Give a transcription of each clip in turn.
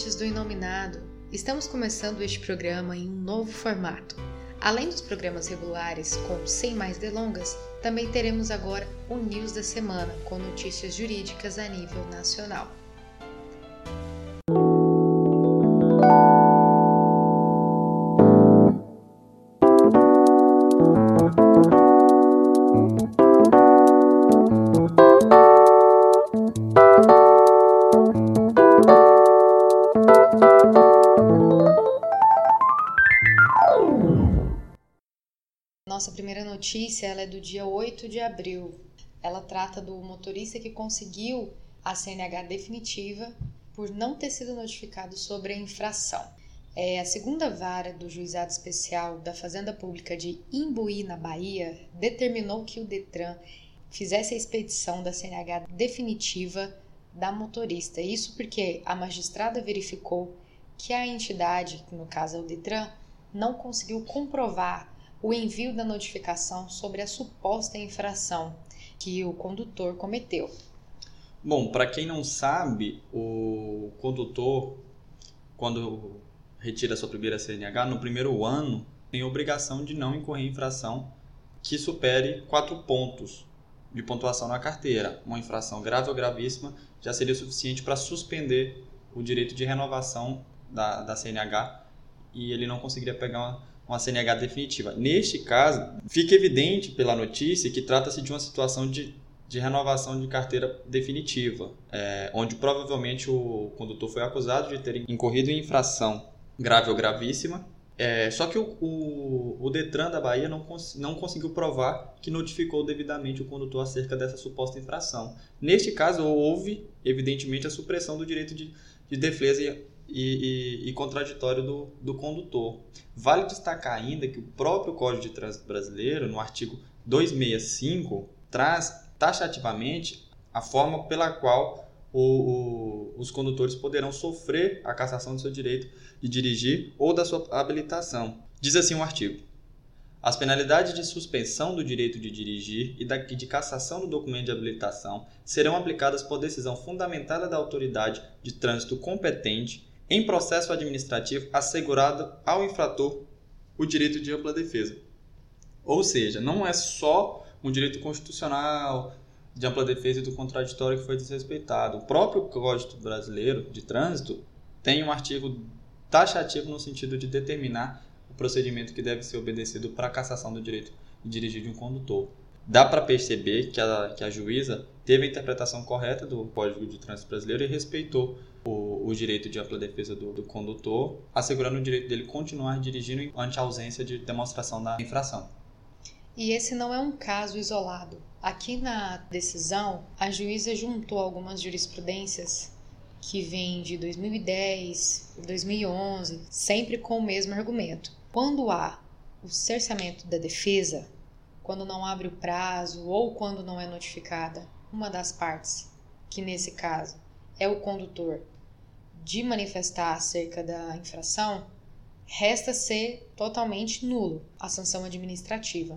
ouvintes do Inominado! Estamos começando este programa em um novo formato. Além dos programas regulares com Sem Mais Delongas, também teremos agora o News da Semana, com notícias jurídicas a nível nacional. Nossa primeira notícia ela é do dia 8 de abril. Ela trata do motorista que conseguiu a CNH definitiva por não ter sido notificado sobre a infração. É, a segunda vara do Juizado Especial da Fazenda Pública de Imbuí, na Bahia, determinou que o Detran fizesse a expedição da CNH definitiva da motorista. Isso porque a magistrada verificou que a entidade, no caso é o Detran, não conseguiu comprovar o envio da notificação sobre a suposta infração que o condutor cometeu. Bom, para quem não sabe, o condutor, quando retira sua primeira CNH, no primeiro ano, tem obrigação de não incorrer infração que supere quatro pontos de pontuação na carteira. Uma infração grave ou gravíssima já seria suficiente para suspender o direito de renovação da, da CNH e ele não conseguiria pegar uma, uma CNH definitiva. Neste caso, fica evidente pela notícia que trata-se de uma situação de, de renovação de carteira definitiva, é, onde provavelmente o condutor foi acusado de ter incorrido em infração grave ou gravíssima. É, só que o, o, o, Detran da Bahia não, cons, não conseguiu provar que notificou devidamente o condutor acerca dessa suposta infração. Neste caso, houve, evidentemente, a supressão do direito de, de defesa e, e, e contraditório do, do condutor. Vale destacar ainda que o próprio Código de Trânsito Brasileiro, no artigo 265, traz taxativamente a forma pela qual o, o, os condutores poderão sofrer a cassação do seu direito de dirigir ou da sua habilitação. Diz assim o artigo: as penalidades de suspensão do direito de dirigir e de cassação do documento de habilitação serão aplicadas por decisão fundamentada da autoridade de trânsito competente em processo administrativo assegurado ao infrator o direito de ampla defesa. Ou seja, não é só um direito constitucional de ampla defesa e do contraditório que foi desrespeitado. O próprio Código Brasileiro de Trânsito tem um artigo taxativo no sentido de determinar o procedimento que deve ser obedecido para a cassação do direito de dirigir de um condutor. Dá para perceber que a, que a juíza teve a interpretação correta do Código de Trânsito Brasileiro e respeitou o, o direito de ampla defesa do, do, condutor, assegurando o direito dele continuar dirigindo ante a ausência de demonstração da infração. E esse não é um caso isolado. Aqui na decisão, a juíza juntou algumas jurisprudências que vêm de 2010, 2011, sempre com o mesmo argumento. Quando há o cerceamento da defesa, quando não abre o prazo ou quando não é notificada uma das partes, que nesse caso é o condutor, de manifestar acerca da infração, resta ser totalmente nulo a sanção administrativa.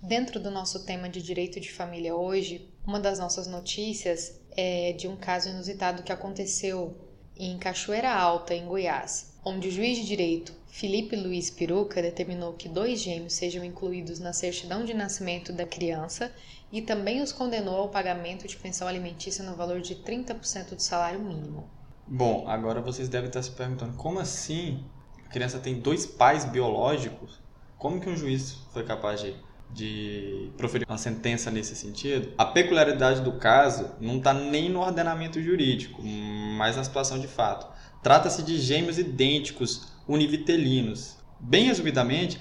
Dentro do nosso tema de direito de família hoje, uma das nossas notícias é de um caso inusitado que aconteceu em Cachoeira Alta, em Goiás, onde o juiz de direito Felipe Luiz Peruca determinou que dois gêmeos sejam incluídos na certidão de nascimento da criança e também os condenou ao pagamento de pensão alimentícia no valor de 30% do salário mínimo. Bom, agora vocês devem estar se perguntando como assim a criança tem dois pais biológicos? Como que um juiz foi capaz de, de proferir uma sentença nesse sentido? A peculiaridade do caso não está nem no ordenamento jurídico, mas na situação de fato. Trata-se de gêmeos idênticos univitelinos. Bem resumidamente,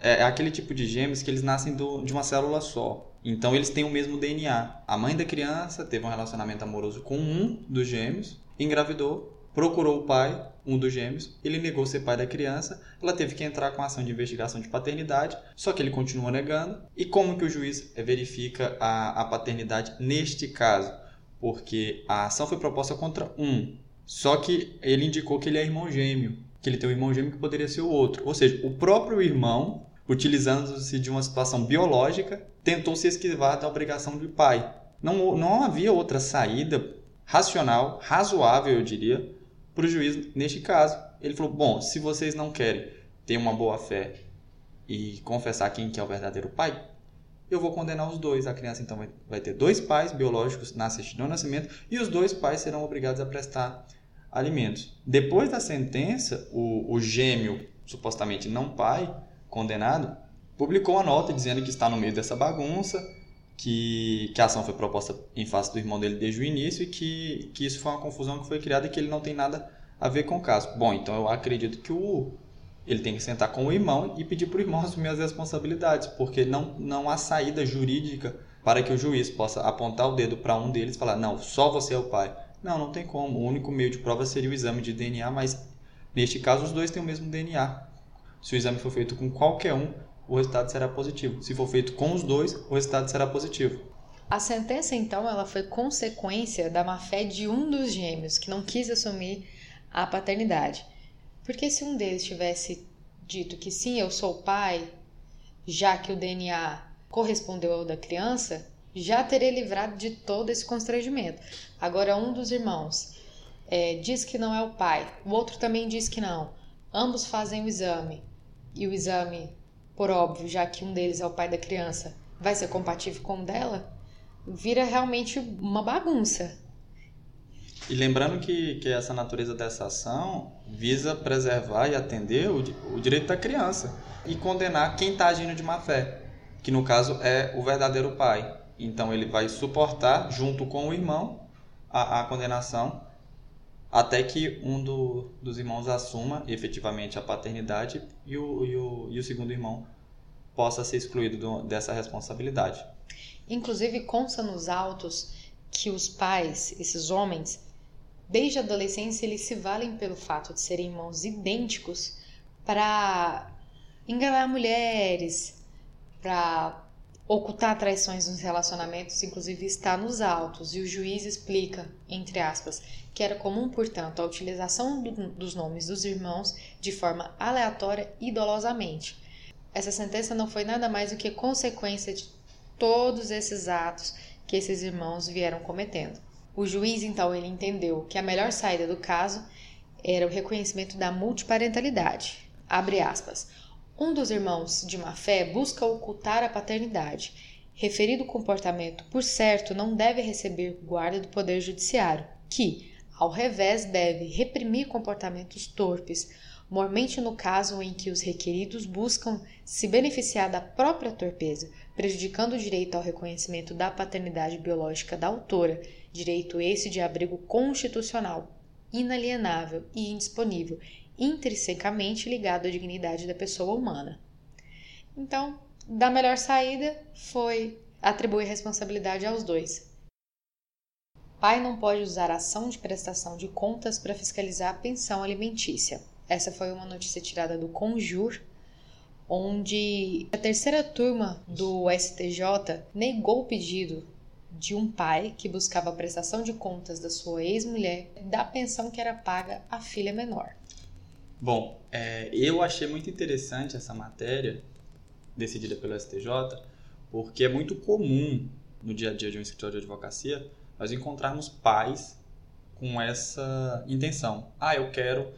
é aquele tipo de gêmeos que eles nascem do, de uma célula só. Então eles têm o mesmo DNA. A mãe da criança teve um relacionamento amoroso com um dos gêmeos, engravidou, procurou o pai, um dos gêmeos, ele negou ser pai da criança, ela teve que entrar com ação de investigação de paternidade, só que ele continua negando. E como que o juiz verifica a, a paternidade neste caso? Porque a ação foi proposta contra um, só que ele indicou que ele é irmão gêmeo, que ele tem um irmão gêmeo que poderia ser o outro. Ou seja, o próprio irmão utilizando-se de uma situação biológica, tentou se esquivar da obrigação do pai. Não, não havia outra saída racional, razoável, eu diria, para o juiz neste caso. Ele falou: bom, se vocês não querem ter uma boa fé e confessar quem que é o verdadeiro pai, eu vou condenar os dois. A criança então vai, ter dois pais biológicos na certidão de nascimento e os dois pais serão obrigados a prestar alimentos. Depois da sentença, o, o gêmeo, supostamente não pai, condenado, publicou uma nota dizendo que está no meio dessa bagunça, que, que a ação foi proposta em face do irmão dele desde o início e que, que isso foi uma confusão que foi criada e que ele não tem nada a ver com o caso. Bom, então eu acredito que o, ele tem que sentar com o irmão e pedir para o irmão assumir as responsabilidades, porque não, não há saída jurídica para que o juiz possa apontar o dedo para um deles e falar: não, só você é o pai. Não, não tem como. O único meio de prova seria o exame de DNA, mas neste caso os dois têm o mesmo DNA. Se o exame for feito com qualquer um, o resultado será positivo. Se for feito com os dois, o resultado será positivo. A sentença, então, ela foi consequência da má-fé de um dos gêmeos, que não quis assumir a paternidade. Porque se um deles tivesse dito que sim, eu sou o pai, já que o DNA correspondeu ao da criança, já teria livrado de todo esse constrangimento. Agora, um dos irmãos é, diz que não é o pai, o outro também diz que não. Ambos fazem o exame e o exame, por óbvio, já que um deles é o pai da criança, vai ser compatível com o dela, vira realmente uma bagunça. E lembrando que, que essa natureza dessa ação visa preservar e atender o, o direito da criança e condenar quem está agindo de má fé, que no caso é o verdadeiro pai. Então ele vai suportar, junto com o irmão, a, a condenação até que um do, dos irmãos assuma efetivamente a paternidade e o, e o, e o segundo irmão possa ser excluído do, dessa responsabilidade. Inclusive, consta nos autos que os pais, esses homens, Desde a adolescência, eles se valem pelo fato de serem irmãos idênticos para enganar mulheres, para ocultar traições nos relacionamentos, inclusive está nos autos, e o juiz explica, entre aspas, que era comum, portanto, a utilização do, dos nomes dos irmãos de forma aleatória e dolosamente. Essa sentença não foi nada mais do que consequência de todos esses atos que esses irmãos vieram cometendo. O juiz, então, ele entendeu que a melhor saída do caso era o reconhecimento da multiparentalidade. Abre aspas. Um dos irmãos de má fé busca ocultar a paternidade. Referido comportamento, por certo, não deve receber guarda do Poder Judiciário, que, ao revés, deve reprimir comportamentos torpes, mormente no caso em que os requeridos buscam se beneficiar da própria torpeza, prejudicando o direito ao reconhecimento da paternidade biológica da autora direito esse de abrigo constitucional, inalienável e indisponível, intrinsecamente ligado à dignidade da pessoa humana. Então, da melhor saída foi atribuir responsabilidade aos dois. Pai não pode usar ação de prestação de contas para fiscalizar a pensão alimentícia. Essa foi uma notícia tirada do Conjur, onde a terceira turma do STJ negou o pedido de um pai que buscava a prestação de contas da sua ex-mulher da pensão que era paga à filha menor. Bom, é, eu achei muito interessante essa matéria decidida pelo STJ, porque é muito comum no dia a dia de um escritório de advocacia nós encontrarmos pais com essa intenção. Ah, eu quero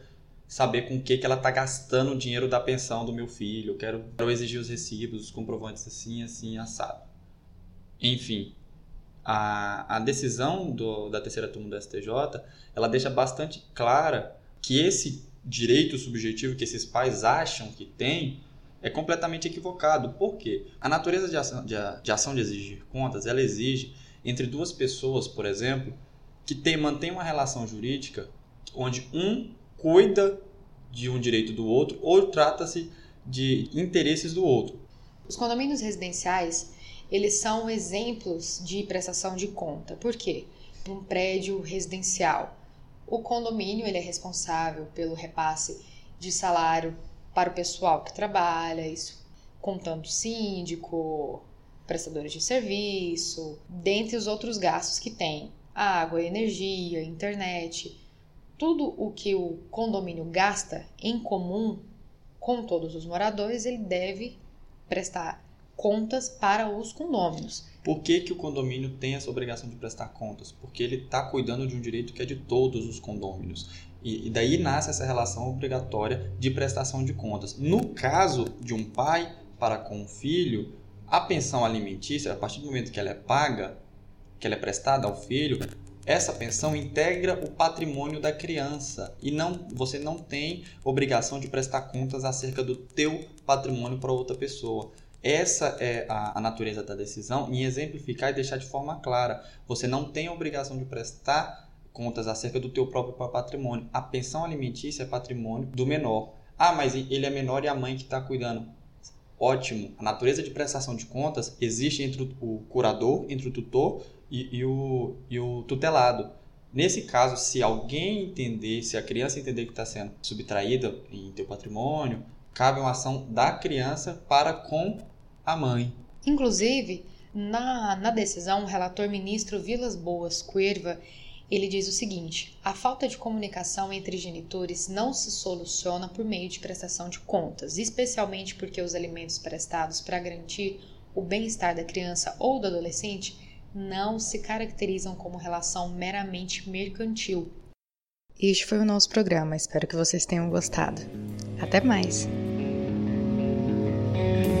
saber com o que, que ela está gastando o dinheiro da pensão do meu filho, eu quero, quero exigir os recibos, os comprovantes assim, assim, assado. Enfim, a, a decisão do, da terceira turma do STJ ela deixa bastante clara que esse direito subjetivo que esses pais acham que têm é completamente equivocado. Por quê? A natureza de ação de, de, ação de exigir contas, ela exige entre duas pessoas, por exemplo, que tem, mantém uma relação jurídica onde um cuida de um direito do outro ou trata-se de interesses do outro. Os condomínios residenciais, eles são exemplos de prestação de conta. Por quê? Um prédio residencial. O condomínio ele é responsável pelo repasse de salário para o pessoal que trabalha, isso contando síndico, prestadores de serviço, dentre os outros gastos que tem, água, energia, internet, tudo o que o condomínio gasta em comum com todos os moradores, ele deve prestar contas para os condôminos. Por que, que o condomínio tem essa obrigação de prestar contas? Porque ele está cuidando de um direito que é de todos os condôminos. E, e daí nasce essa relação obrigatória de prestação de contas. No caso de um pai para com um filho, a pensão alimentícia, a partir do momento que ela é paga, que ela é prestada ao filho, essa pensão integra o patrimônio da criança e não você não tem obrigação de prestar contas acerca do teu patrimônio para outra pessoa. Essa é a, a, natureza da decisão em exemplificar e deixar de forma clara. Você não tem a obrigação de prestar contas acerca do teu próprio patrimônio. A pensão alimentícia é patrimônio do menor. Ah, mas ele é menor e a mãe que está cuidando. Ótimo. A natureza de prestação de contas existe entre o curador, entre o tutor e, e, o, e o tutelado. Nesse caso, se alguém entender, se a criança entender que está sendo subtraída em teu patrimônio, cabe uma ação da criança para com a mãe. Inclusive, na, na decisão, o relator ministro Vilas Boas Cuerva ele diz o seguinte: a falta de comunicação entre genitores não se soluciona por meio de prestação de contas, especialmente porque os alimentos prestados para garantir o bem-estar da criança ou do adolescente não se caracterizam como relação meramente mercantil. Este foi o nosso programa, espero que vocês tenham gostado. Até mais! Bye.